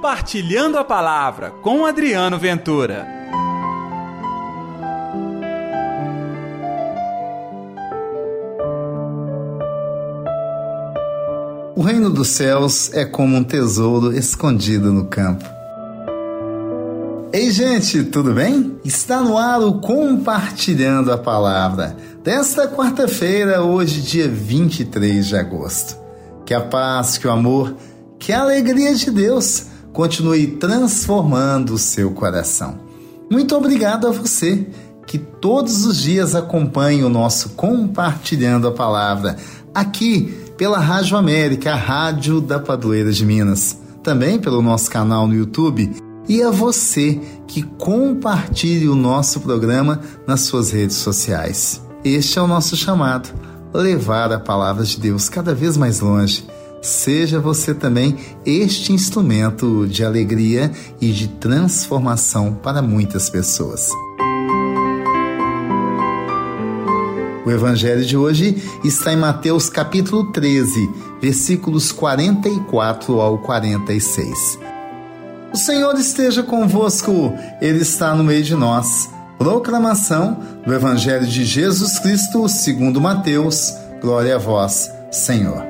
Compartilhando a Palavra com Adriano Ventura. O reino dos céus é como um tesouro escondido no campo. Ei, gente, tudo bem? Está no ar o Compartilhando a Palavra desta quarta-feira, hoje, dia 23 de agosto. Que a paz, que o amor, que a alegria de Deus continue transformando o seu coração. Muito obrigado a você que todos os dias acompanha o nosso Compartilhando a Palavra aqui pela Rádio América, a Rádio da Padroeira de Minas, também pelo nosso canal no YouTube e a você que compartilhe o nosso programa nas suas redes sociais. Este é o nosso chamado, levar a palavra de Deus cada vez mais longe Seja você também este instrumento de alegria e de transformação para muitas pessoas. O evangelho de hoje está em Mateus capítulo 13, versículos 44 ao 46. O Senhor esteja convosco, Ele está no meio de nós. Proclamação do Evangelho de Jesus Cristo segundo Mateus. Glória a vós, Senhor.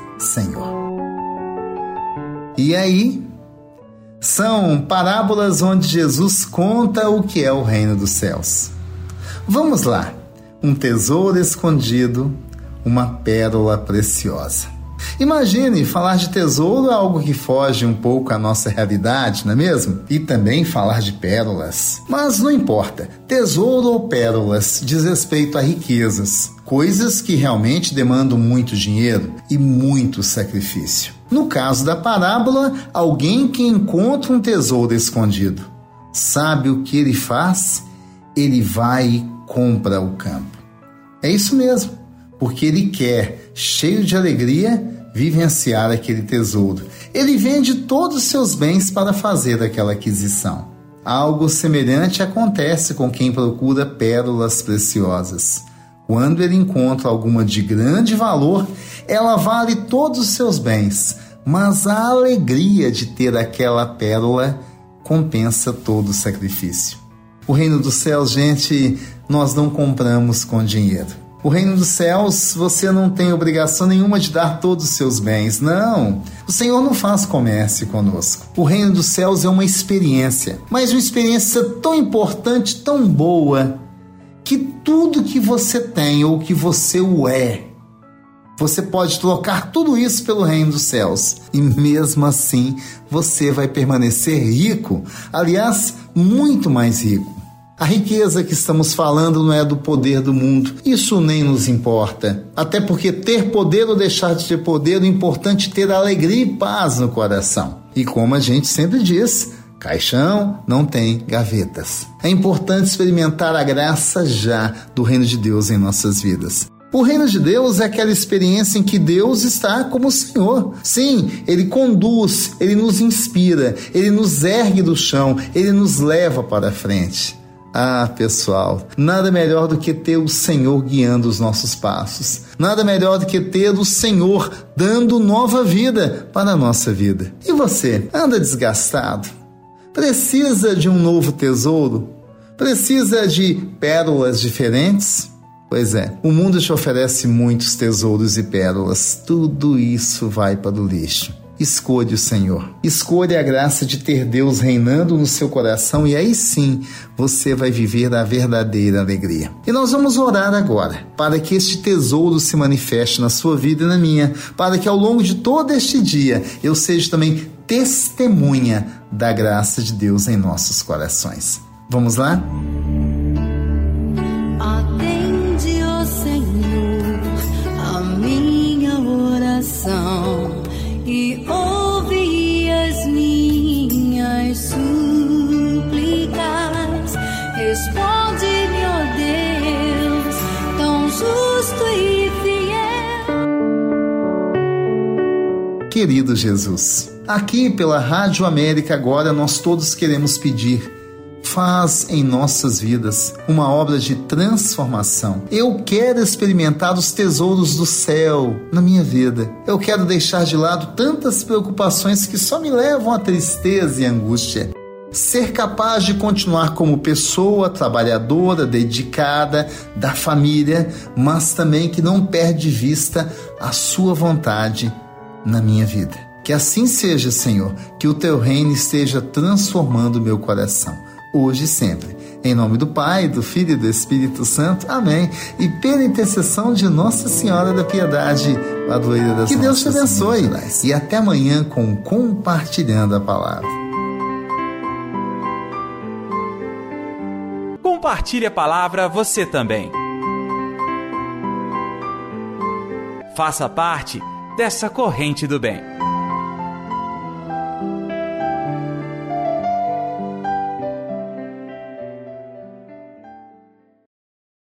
Senhor. E aí, são parábolas onde Jesus conta o que é o reino dos céus. Vamos lá. Um tesouro escondido, uma pérola preciosa. Imagine, falar de tesouro é algo que foge um pouco à nossa realidade, não é mesmo? E também falar de pérolas. Mas não importa, tesouro ou pérolas diz respeito a riquezas, coisas que realmente demandam muito dinheiro e muito sacrifício. No caso da parábola, alguém que encontra um tesouro escondido. Sabe o que ele faz? Ele vai e compra o campo. É isso mesmo, porque ele quer, cheio de alegria, vivenciar aquele tesouro. Ele vende todos os seus bens para fazer aquela aquisição. Algo semelhante acontece com quem procura pérolas preciosas. Quando ele encontra alguma de grande valor, ela vale todos os seus bens, mas a alegria de ter aquela pérola compensa todo o sacrifício. O reino dos céus, gente, nós não compramos com dinheiro. O reino dos céus, você não tem obrigação nenhuma de dar todos os seus bens. Não. O Senhor não faz comércio conosco. O reino dos céus é uma experiência, mas uma experiência tão importante, tão boa, que tudo que você tem ou que você o é, você pode trocar tudo isso pelo reino dos céus e mesmo assim você vai permanecer rico, aliás, muito mais rico. A riqueza que estamos falando não é do poder do mundo. Isso nem nos importa. Até porque ter poder ou deixar de ter poder, o importante é ter alegria e paz no coração. E como a gente sempre diz, Caixão não tem gavetas. É importante experimentar a graça já do reino de Deus em nossas vidas. O reino de Deus é aquela experiência em que Deus está como Senhor. Sim, Ele conduz, Ele nos inspira, Ele nos ergue do chão, Ele nos leva para frente. Ah, pessoal, nada melhor do que ter o Senhor guiando os nossos passos. Nada melhor do que ter o Senhor dando nova vida para a nossa vida. E você, anda desgastado? Precisa de um novo tesouro? Precisa de pérolas diferentes? Pois é, o mundo te oferece muitos tesouros e pérolas. Tudo isso vai para o lixo. Escolha o Senhor. Escolha a graça de ter Deus reinando no seu coração e aí sim você vai viver a verdadeira alegria. E nós vamos orar agora para que este tesouro se manifeste na sua vida e na minha, para que ao longo de todo este dia eu seja também testemunha da graça de Deus em nossos corações. Vamos lá? e ouve as minhas súplicas. Responde-me, ó Deus, tão justo e fiel. Querido Jesus, aqui pela Rádio América agora nós todos queremos pedir faz em nossas vidas uma obra de transformação. Eu quero experimentar os tesouros do céu na minha vida. Eu quero deixar de lado tantas preocupações que só me levam à tristeza e angústia. Ser capaz de continuar como pessoa trabalhadora, dedicada, da família, mas também que não perde de vista a sua vontade na minha vida. Que assim seja, Senhor, que o teu reino esteja transformando meu coração hoje e sempre. Em nome do Pai, do Filho e do Espírito Santo. Amém. E pela intercessão de Nossa Senhora da Piedade, padroeira das Que Deus te abençoe. E até amanhã com Compartilhando a Palavra. Compartilhe a palavra você também. Faça parte dessa corrente do bem.